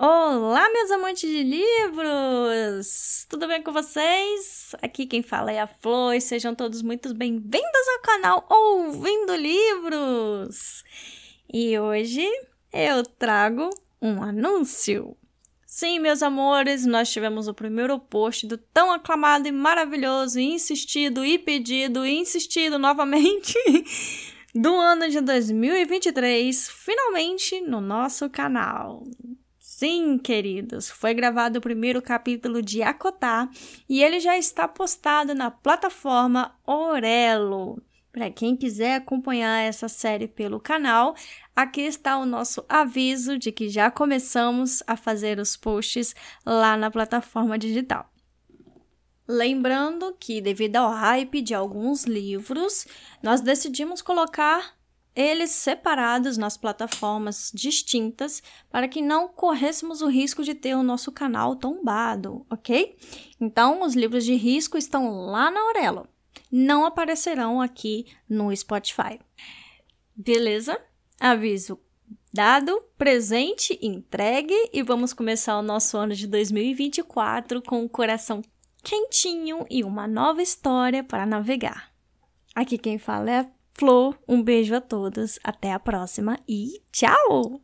Olá, meus amantes de livros! Tudo bem com vocês? Aqui quem fala é a Flor e sejam todos muito bem-vindos ao canal Ouvindo Livros! E hoje eu trago um anúncio. Sim, meus amores, nós tivemos o primeiro post do tão aclamado e maravilhoso, e insistido e pedido e insistido novamente do ano de 2023, finalmente no nosso canal. Sim, queridos, foi gravado o primeiro capítulo de Acotar e ele já está postado na plataforma Orelo. Para quem quiser acompanhar essa série pelo canal, aqui está o nosso aviso de que já começamos a fazer os posts lá na plataforma digital. Lembrando que, devido ao hype de alguns livros, nós decidimos colocar eles separados nas plataformas distintas para que não corrêssemos o risco de ter o nosso canal tombado, ok? Então, os livros de risco estão lá na Aurelo, não aparecerão aqui no Spotify. Beleza? Aviso dado, presente, entregue e vamos começar o nosso ano de 2024 com o coração quentinho e uma nova história para navegar. Aqui quem fala é Flor, um beijo a todos, até a próxima e tchau!